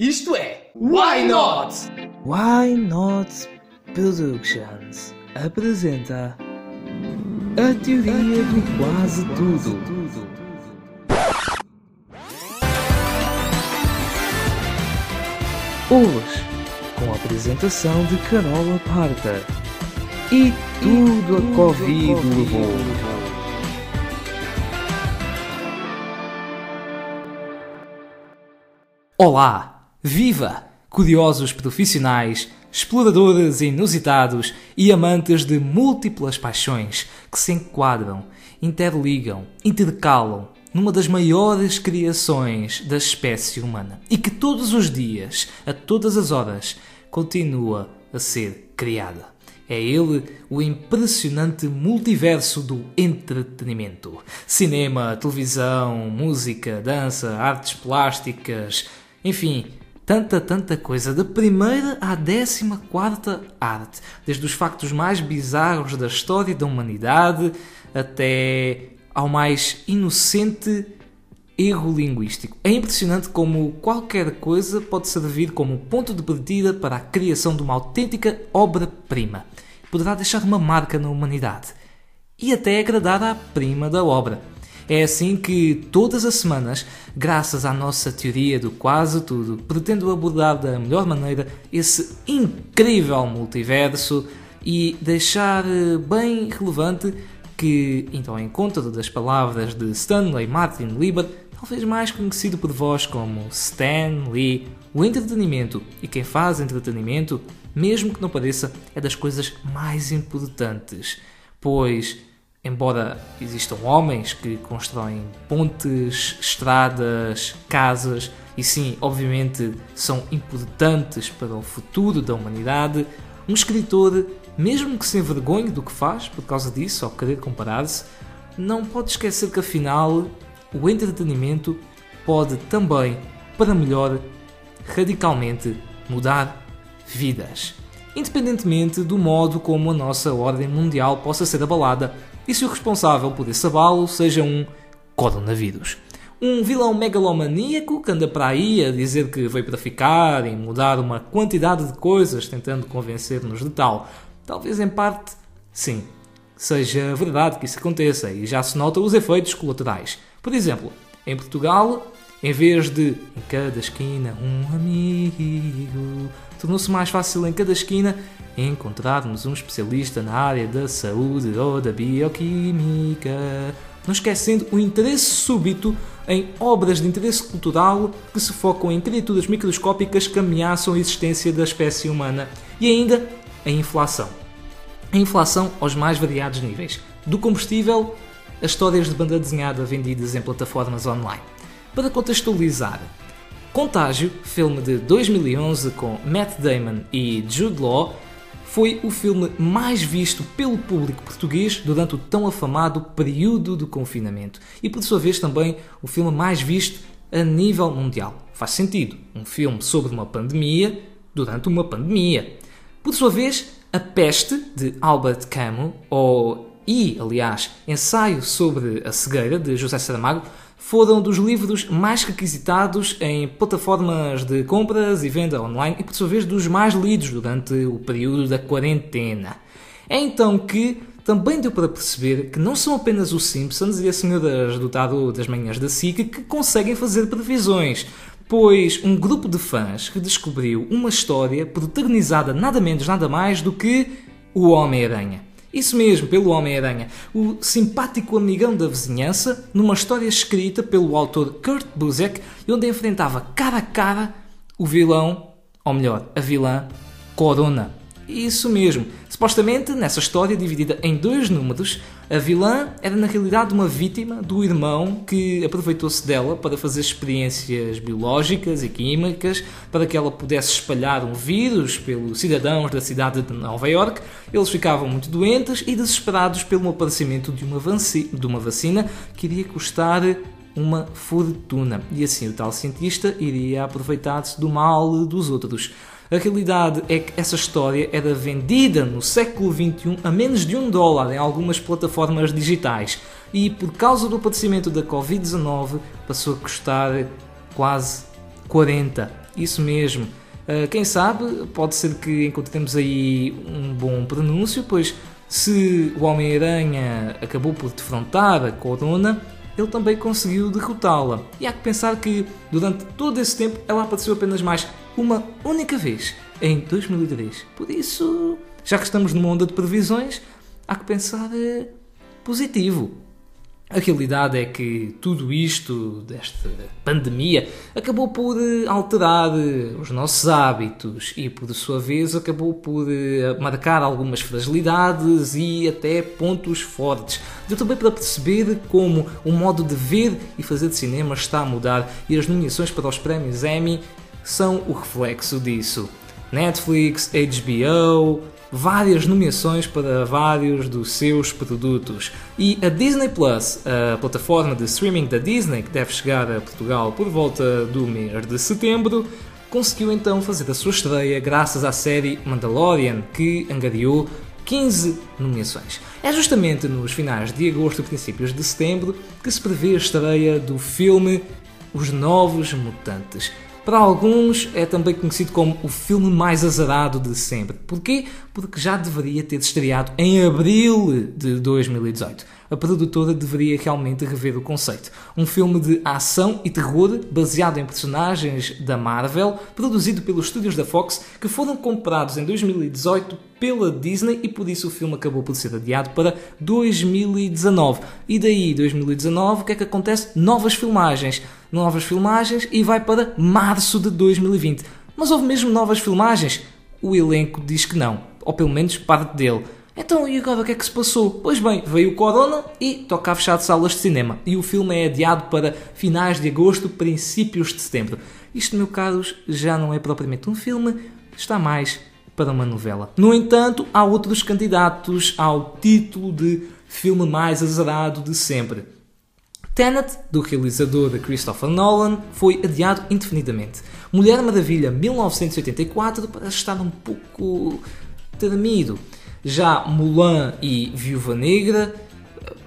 Isto é Why Not? Why Not Productions apresenta a teoria do quase tudo. Hoje, com a apresentação de Carola Parta e tudo a Covid levou. Olá! Viva! Curiosos profissionais, exploradores inusitados e amantes de múltiplas paixões que se enquadram, interligam, intercalam numa das maiores criações da espécie humana e que todos os dias, a todas as horas, continua a ser criada. É ele o impressionante multiverso do entretenimento. Cinema, televisão, música, dança, artes plásticas, enfim, tanta, tanta coisa. Da primeira à décima quarta arte. Desde os factos mais bizarros da história da humanidade até ao mais inocente erro linguístico. É impressionante como qualquer coisa pode servir como ponto de partida para a criação de uma autêntica obra-prima. Poderá deixar uma marca na humanidade e até agradar à prima da obra. É assim que, todas as semanas, graças à nossa teoria do quase tudo, pretendo abordar da melhor maneira esse incrível multiverso e deixar eh, bem relevante que, então, em conta das palavras de Stanley Martin Lieber, talvez mais conhecido por vós como Stan Lee, o entretenimento e quem faz entretenimento, mesmo que não pareça, é das coisas mais importantes, pois embora existam homens que constroem pontes, estradas, casas, e sim, obviamente, são importantes para o futuro da humanidade, um escritor, mesmo que se envergonhe do que faz por causa disso, ao querer comparar-se, não pode esquecer que afinal o entretenimento pode também, para melhor, radicalmente mudar vidas. Independentemente do modo como a nossa ordem mundial possa ser abalada e se o responsável por esse abalo seja um coronavírus. Um vilão megalomaníaco que anda para aí a dizer que veio para ficar e mudar uma quantidade de coisas tentando convencer-nos de tal. Talvez em parte, sim, seja verdade que isso aconteça e já se notam os efeitos colaterais. Por exemplo, em Portugal, em vez de em cada esquina um amigo, tornou-se mais fácil em cada esquina encontrarmos um especialista na área da saúde ou da bioquímica, não esquecendo o interesse súbito em obras de interesse cultural que se focam em criaturas microscópicas que ameaçam a existência da espécie humana e ainda a inflação. A inflação aos mais variados níveis, do combustível a histórias de banda desenhada vendidas em plataformas online. Para contextualizar, Contágio, filme de 2011 com Matt Damon e Jude Law, foi o filme mais visto pelo público português durante o tão afamado período de confinamento e, por sua vez, também o filme mais visto a nível mundial. Faz sentido, um filme sobre uma pandemia durante uma pandemia. Por sua vez, A Peste, de Albert Camus, ou e, aliás, Ensaio sobre a Cegueira, de José Saramago, foram dos livros mais requisitados em plataformas de compras e venda online e, por sua vez, dos mais lidos durante o período da quarentena. É então que também deu para perceber que não são apenas os Simpsons e a senhora dotado das manhãs da SIC que conseguem fazer previsões, pois um grupo de fãs que descobriu uma história protagonizada nada menos nada mais do que o Homem-Aranha. Isso mesmo, pelo Homem-Aranha, o simpático amigão da vizinhança, numa história escrita pelo autor Kurt Busiek, onde enfrentava cara a cara o vilão, ou melhor, a vilã Corona. Isso mesmo. Supostamente, nessa história dividida em dois números, a vilã era na realidade uma vítima do irmão que aproveitou-se dela para fazer experiências biológicas e químicas para que ela pudesse espalhar um vírus pelos cidadãos da cidade de Nova York. Eles ficavam muito doentes e desesperados pelo aparecimento de uma, de uma vacina que iria custar uma fortuna. E assim o tal cientista iria aproveitar-se do mal dos outros. A realidade é que essa história era vendida no século XXI a menos de um dólar em algumas plataformas digitais e, por causa do aparecimento da Covid-19, passou a custar quase 40. isso mesmo. Uh, quem sabe, pode ser que encontremos aí um bom pronúncio, pois se o Homem-Aranha acabou por defrontar a Corona, ele também conseguiu derrotá-la. E há que pensar que durante todo esse tempo ela apareceu apenas mais uma única vez, em 2003. Por isso, já que estamos numa onda de previsões, há que pensar eh, positivo. A realidade é que tudo isto, desta pandemia, acabou por eh, alterar eh, os nossos hábitos e, por sua vez, acabou por marcar algumas fragilidades e até pontos fortes. Deu também para perceber como o modo de ver e fazer de cinema está a mudar e as nomeações para os prémios Emmy são o reflexo disso. Netflix, HBO, várias nomeações para vários dos seus produtos. E a Disney Plus, a plataforma de streaming da Disney, que deve chegar a Portugal por volta do mês de setembro, conseguiu então fazer a sua estreia graças à série Mandalorian, que angariou 15 nomeações. É justamente nos finais de agosto e princípios de setembro que se prevê a estreia do filme Os Novos Mutantes. Para alguns é também conhecido como o filme mais azarado de sempre. Porquê? Porque já deveria ter estreado em abril de 2018. A produtora deveria realmente rever o conceito. Um filme de ação e terror baseado em personagens da Marvel, produzido pelos estúdios da Fox, que foram comprados em 2018 pela Disney e por isso o filme acabou por ser adiado para 2019. E daí, 2019, o que é que acontece? Novas filmagens novas filmagens e vai para março de 2020. Mas houve mesmo novas filmagens? O elenco diz que não, ou pelo menos parte dele. Então, e agora o que é que se passou? Pois bem, veio o Corona e toca a fechar salas de cinema. E o filme é adiado para finais de agosto, princípios de setembro. Isto, meus caros, já não é propriamente um filme, está mais para uma novela. No entanto, há outros candidatos ao título de filme mais azarado de sempre. Tenet, do realizador Christopher Nolan, foi adiado indefinidamente. Mulher Maravilha 1984 parece estar um pouco tremido. Já Mulan e Viúva Negra,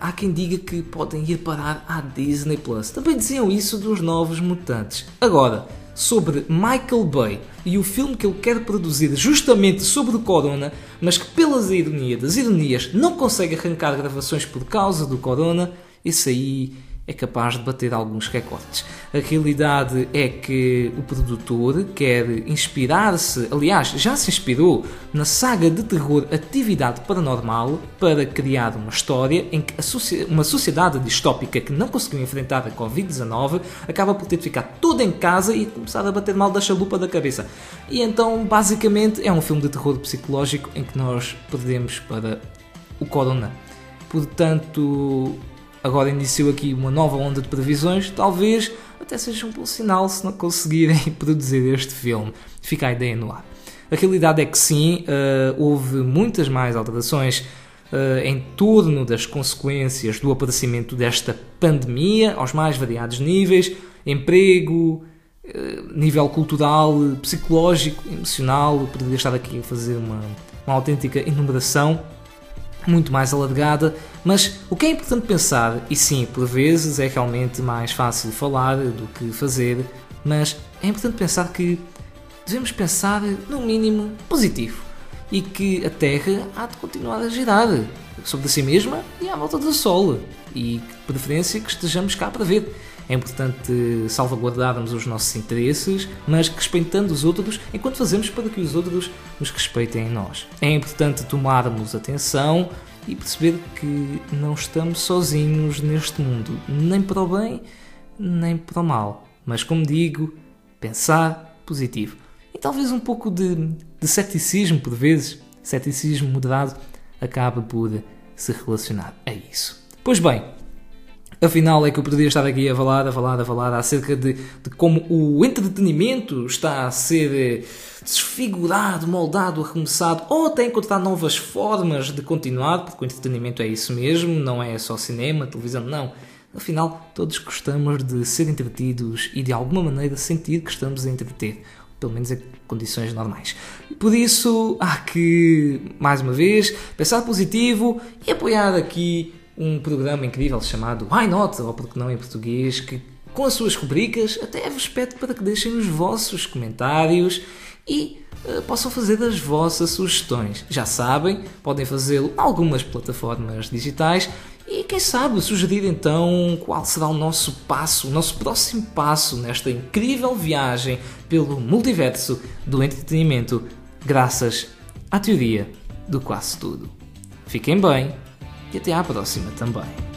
há quem diga que podem ir parar à Disney Plus. Também diziam isso dos Novos Mutantes. Agora, sobre Michael Bay e o filme que ele quer produzir justamente sobre o Corona, mas que pelas ironias das ironias não consegue arrancar gravações por causa do Corona, isso aí é capaz de bater alguns recordes. A realidade é que o produtor quer inspirar-se, aliás, já se inspirou na saga de terror Atividade Paranormal para criar uma história em que uma sociedade distópica que não conseguiu enfrentar a Covid-19 acaba por ter de ficar toda em casa e começar a bater mal da chalupa da cabeça. E então, basicamente, é um filme de terror psicológico em que nós perdemos para o Corona. Portanto, agora iniciou aqui uma nova onda de previsões, talvez até seja um bom sinal se não conseguirem produzir este filme. Fica a ideia no ar. A realidade é que sim, uh, houve muitas mais alterações uh, em torno das consequências do aparecimento desta pandemia, aos mais variados níveis: emprego, uh, nível cultural, psicológico, emocional. Poderia estar aqui a fazer uma, uma autêntica enumeração muito mais alargada, mas o que é importante pensar, e sim, por vezes é realmente mais fácil falar do que fazer, mas é importante pensar que devemos pensar no mínimo positivo e que a Terra há de continuar a girar sobre si mesma e à volta do Sol e de preferência que estejamos cá para ver. É importante salvaguardarmos os nossos interesses, mas respeitando os outros enquanto fazemos para que os outros nos respeitem em nós. É importante tomarmos atenção e perceber que não estamos sozinhos neste mundo, nem para o bem, nem para o mal. Mas, como digo, pensar positivo. E talvez um pouco de, de ceticismo, por vezes, ceticismo moderado, acabe por se relacionar a isso. Pois bem, Afinal, é que eu poderia estar aqui a falar, a falar, a falar acerca de, de como o entretenimento está a ser eh, desfigurado, moldado, arremessado, ou até encontrar novas formas de continuar, porque o entretenimento é isso mesmo, não é só cinema, televisão, não. Afinal, todos gostamos de ser entretidos e de alguma maneira sentir que estamos a entreter, pelo menos em condições normais. Por isso, há que, mais uma vez, pensar positivo e apoiar aqui um programa incrível chamado Why Not, ou porque não em português, que com as suas rubricas, até vos peço para que deixem os vossos comentários e uh, possam fazer as vossas sugestões. Já sabem, podem fazê-lo em algumas plataformas digitais e quem sabe sugerir então qual será o nosso passo, o nosso próximo passo nesta incrível viagem pelo multiverso do entretenimento, graças à teoria do quase tudo. Fiquem bem e até à próxima também.